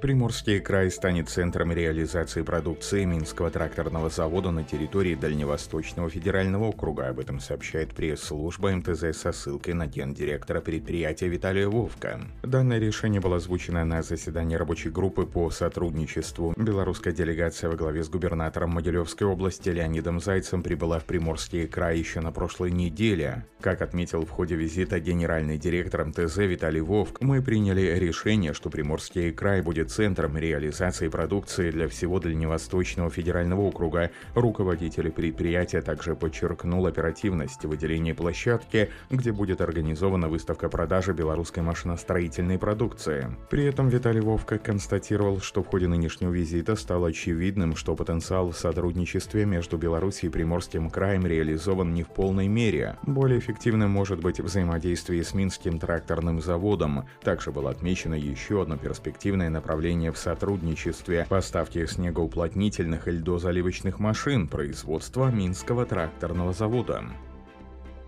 Приморский край станет центром реализации продукции Минского тракторного завода на территории Дальневосточного федерального округа. Об этом сообщает пресс-служба МТЗ со ссылкой на гендиректора предприятия Виталия Вовка. Данное решение было озвучено на заседании рабочей группы по сотрудничеству. Белорусская делегация во главе с губернатором Могилевской области Леонидом Зайцем прибыла в Приморский край еще на прошлой неделе. Как отметил в ходе визита генеральный директор МТЗ Виталий Вовк, мы приняли решение, что Приморский край будет центром реализации продукции для всего Дальневосточного федерального округа. Руководитель предприятия также подчеркнул оперативность выделения площадки, где будет организована выставка продажи белорусской машиностроительной продукции. При этом Виталий Вовка констатировал, что в ходе нынешнего визита стало очевидным, что потенциал в сотрудничестве между Беларусью и Приморским краем реализован не в полной мере. Более эффективным может быть взаимодействие с Минским тракторным заводом. Также было отмечено еще одно перспективное направление направления в сотрудничестве, поставки снегоуплотнительных и льдозаливочных машин производства Минского тракторного завода.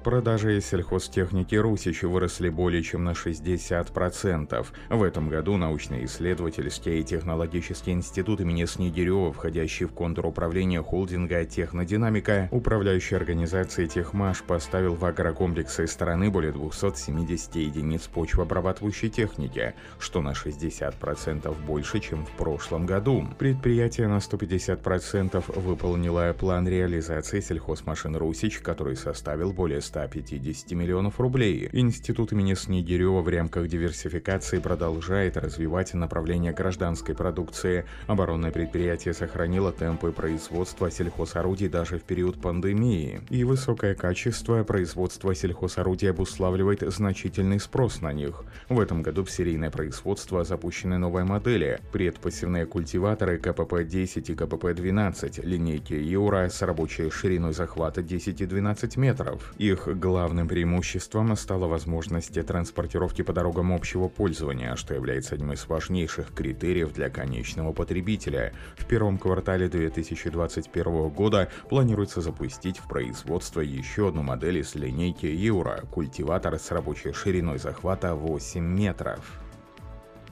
Продажи сельхозтехники Русичи выросли более чем на 60%. В этом году научно-исследовательский и технологический институт имени Снегирева, входящий в контур управления холдинга «Технодинамика», управляющей организацией «Техмаш» поставил в агрокомплексы страны более 270 единиц почвообрабатывающей техники, что на 60% больше, чем в прошлом году. Предприятие на 150% выполнило план реализации сельхозмашин «Русич», который составил более 150 миллионов рублей. Институт имени Снегирева в рамках диверсификации продолжает развивать направление гражданской продукции. Оборонное предприятие сохранило темпы производства сельхозорудий даже в период пандемии. И высокое качество производства сельхозорудий обуславливает значительный спрос на них. В этом году в серийное производство запущены новые модели. Предпассивные культиваторы КПП-10 и КПП-12, линейки Юра с рабочей шириной захвата 10 и 12 метров. Их их главным преимуществом стала возможность транспортировки по дорогам общего пользования, что является одним из важнейших критериев для конечного потребителя. В первом квартале 2021 года планируется запустить в производство еще одну модель из линейки Юра – культиватор с рабочей шириной захвата 8 метров.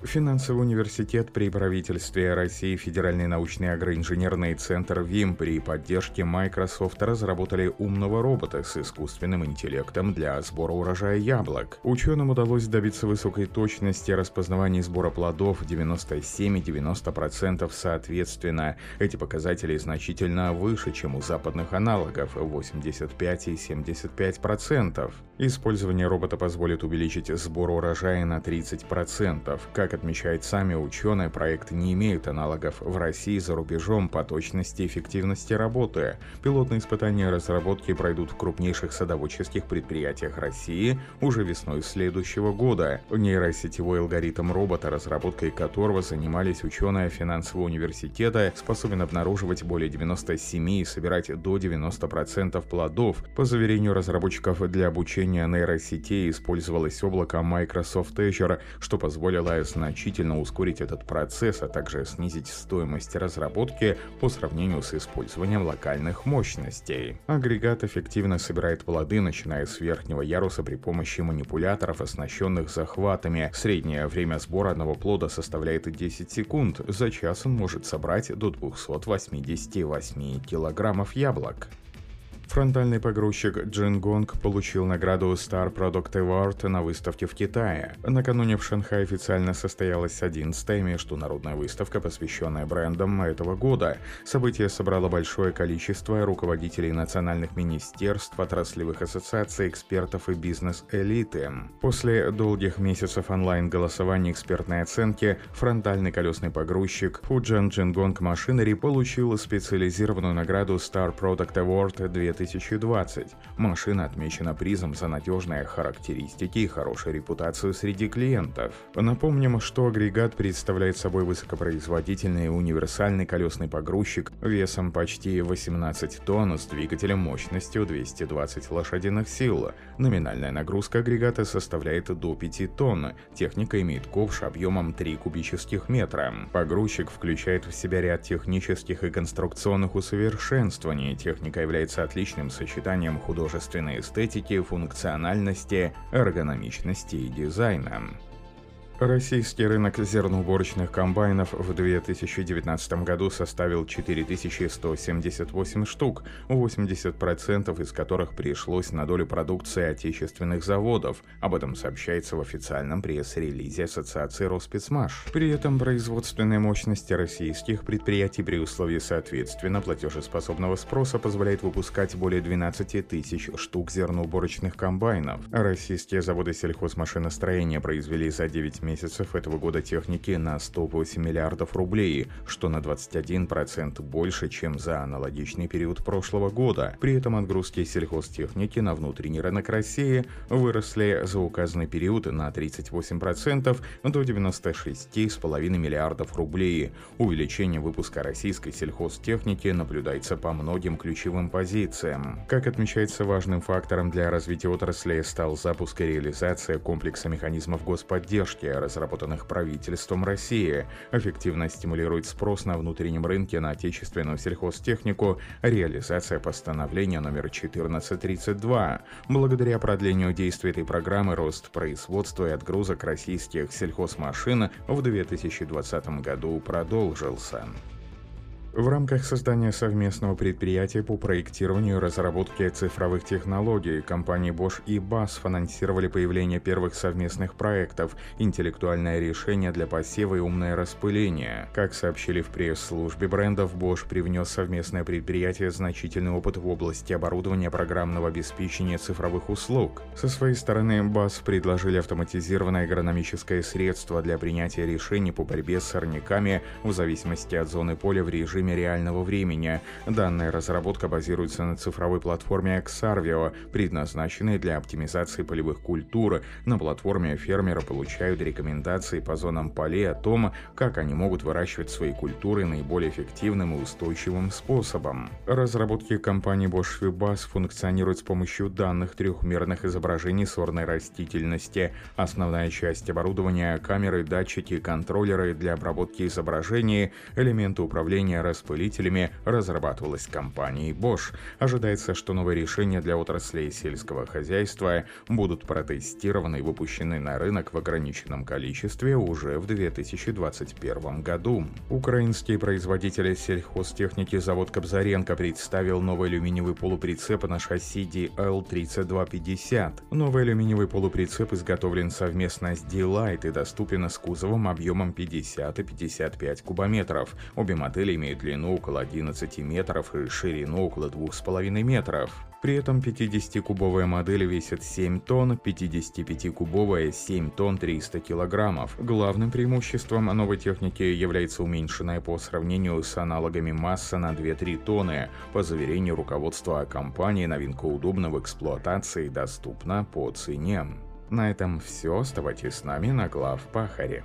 Финансовый университет при правительстве России Федеральный научный агроинженерный центр ВИМ при поддержке Microsoft разработали умного робота с искусственным интеллектом для сбора урожая яблок. Ученым удалось добиться высокой точности распознавания сбора плодов 97 и 90% соответственно. Эти показатели значительно выше, чем у западных аналогов 85 и 75%. Использование робота позволит увеличить сбор урожая на 30%. Как как отмечают сами ученые, проект не имеет аналогов в России и за рубежом по точности и эффективности работы. Пилотные испытания разработки пройдут в крупнейших садоводческих предприятиях России уже весной следующего года. Нейросетевой алгоритм робота, разработкой которого занимались ученые финансового университета, способен обнаруживать более 97 и собирать до 90% плодов. По заверению разработчиков, для обучения нейросетей использовалось облако Microsoft Azure, что позволило значительно ускорить этот процесс, а также снизить стоимость разработки по сравнению с использованием локальных мощностей. Агрегат эффективно собирает плоды, начиная с верхнего яруса при помощи манипуляторов, оснащенных захватами. Среднее время сбора одного плода составляет 10 секунд. За час он может собрать до 288 килограммов яблок. Фронтальный погрузчик Джин Гонг получил награду Star Product Award на выставке в Китае. Накануне в Шанхае официально состоялась 11-я международная выставка, посвященная брендам этого года. Событие собрало большое количество руководителей национальных министерств, отраслевых ассоциаций, экспертов и бизнес-элиты. После долгих месяцев онлайн-голосования экспертной оценки, фронтальный колесный погрузчик Fujian Jingong Machinery получил специализированную награду Star Product Award 2000 2020. Машина отмечена призом за надежные характеристики и хорошую репутацию среди клиентов. Напомним, что агрегат представляет собой высокопроизводительный универсальный колесный погрузчик весом почти 18 тонн с двигателем мощностью 220 лошадиных сил. Номинальная нагрузка агрегата составляет до 5 тонн. Техника имеет ковш объемом 3 кубических метра. Погрузчик включает в себя ряд технических и конструкционных усовершенствований. Техника является отличной гармоничным сочетанием художественной эстетики, функциональности, эргономичности и дизайна. Российский рынок зерноуборочных комбайнов в 2019 году составил 4178 штук, 80% из которых пришлось на долю продукции отечественных заводов. Об этом сообщается в официальном пресс-релизе Ассоциации Роспецмаш. При этом производственная мощность российских предприятий при условии соответственно платежеспособного спроса позволяет выпускать более 12 тысяч штук зерноуборочных комбайнов. Российские заводы сельхозмашиностроения произвели за 9 месяцев месяцев этого года техники на 108 миллиардов рублей, что на 21% больше, чем за аналогичный период прошлого года. При этом отгрузки сельхозтехники на внутренний рынок России выросли за указанный период на 38% до 96,5 миллиардов рублей. Увеличение выпуска российской сельхозтехники наблюдается по многим ключевым позициям. Как отмечается, важным фактором для развития отрасли стал запуск и реализация комплекса механизмов господдержки, разработанных правительством России, эффективно стимулирует спрос на внутреннем рынке на отечественную сельхозтехнику, реализация постановления номер 1432. Благодаря продлению действия этой программы рост производства и отгрузок российских сельхозмашин в 2020 году продолжился. В рамках создания совместного предприятия по проектированию и разработке цифровых технологий компании Bosch и BAS финансировали появление первых совместных проектов «Интеллектуальное решение для посева и умное распыление». Как сообщили в пресс-службе брендов, Bosch привнес совместное предприятие значительный опыт в области оборудования программного обеспечения цифровых услуг. Со своей стороны, BAS предложили автоматизированное агрономическое средство для принятия решений по борьбе с сорняками в зависимости от зоны поля в режиме режиме реального времени. Данная разработка базируется на цифровой платформе Xarvio, предназначенной для оптимизации полевых культур. На платформе фермеры получают рекомендации по зонам полей о том, как они могут выращивать свои культуры наиболее эффективным и устойчивым способом. Разработки компании Bosch Vibas функционируют с помощью данных трехмерных изображений сорной растительности. Основная часть оборудования – камеры, датчики, контроллеры для обработки изображений, элементы управления распылителями разрабатывалась компанией Bosch. Ожидается, что новые решения для отраслей сельского хозяйства будут протестированы и выпущены на рынок в ограниченном количестве уже в 2021 году. Украинские производители сельхозтехники завод Кобзаренко представил новый алюминиевый полуприцеп на шасси DL3250. Новый алюминиевый полуприцеп изготовлен совместно с D-Light и доступен с кузовом объемом 50 и 55 кубометров. Обе модели имеют длину около 11 метров и ширину около 2,5 метров. При этом 50-кубовая модель весит 7 тонн, 55-кубовая 7 тонн 300 килограммов. Главным преимуществом новой техники является уменьшенная по сравнению с аналогами масса на 2-3 тонны. По заверению руководства компании, новинка удобна в эксплуатации и доступна по цене. На этом все. Оставайтесь с нами на глав Пахаре.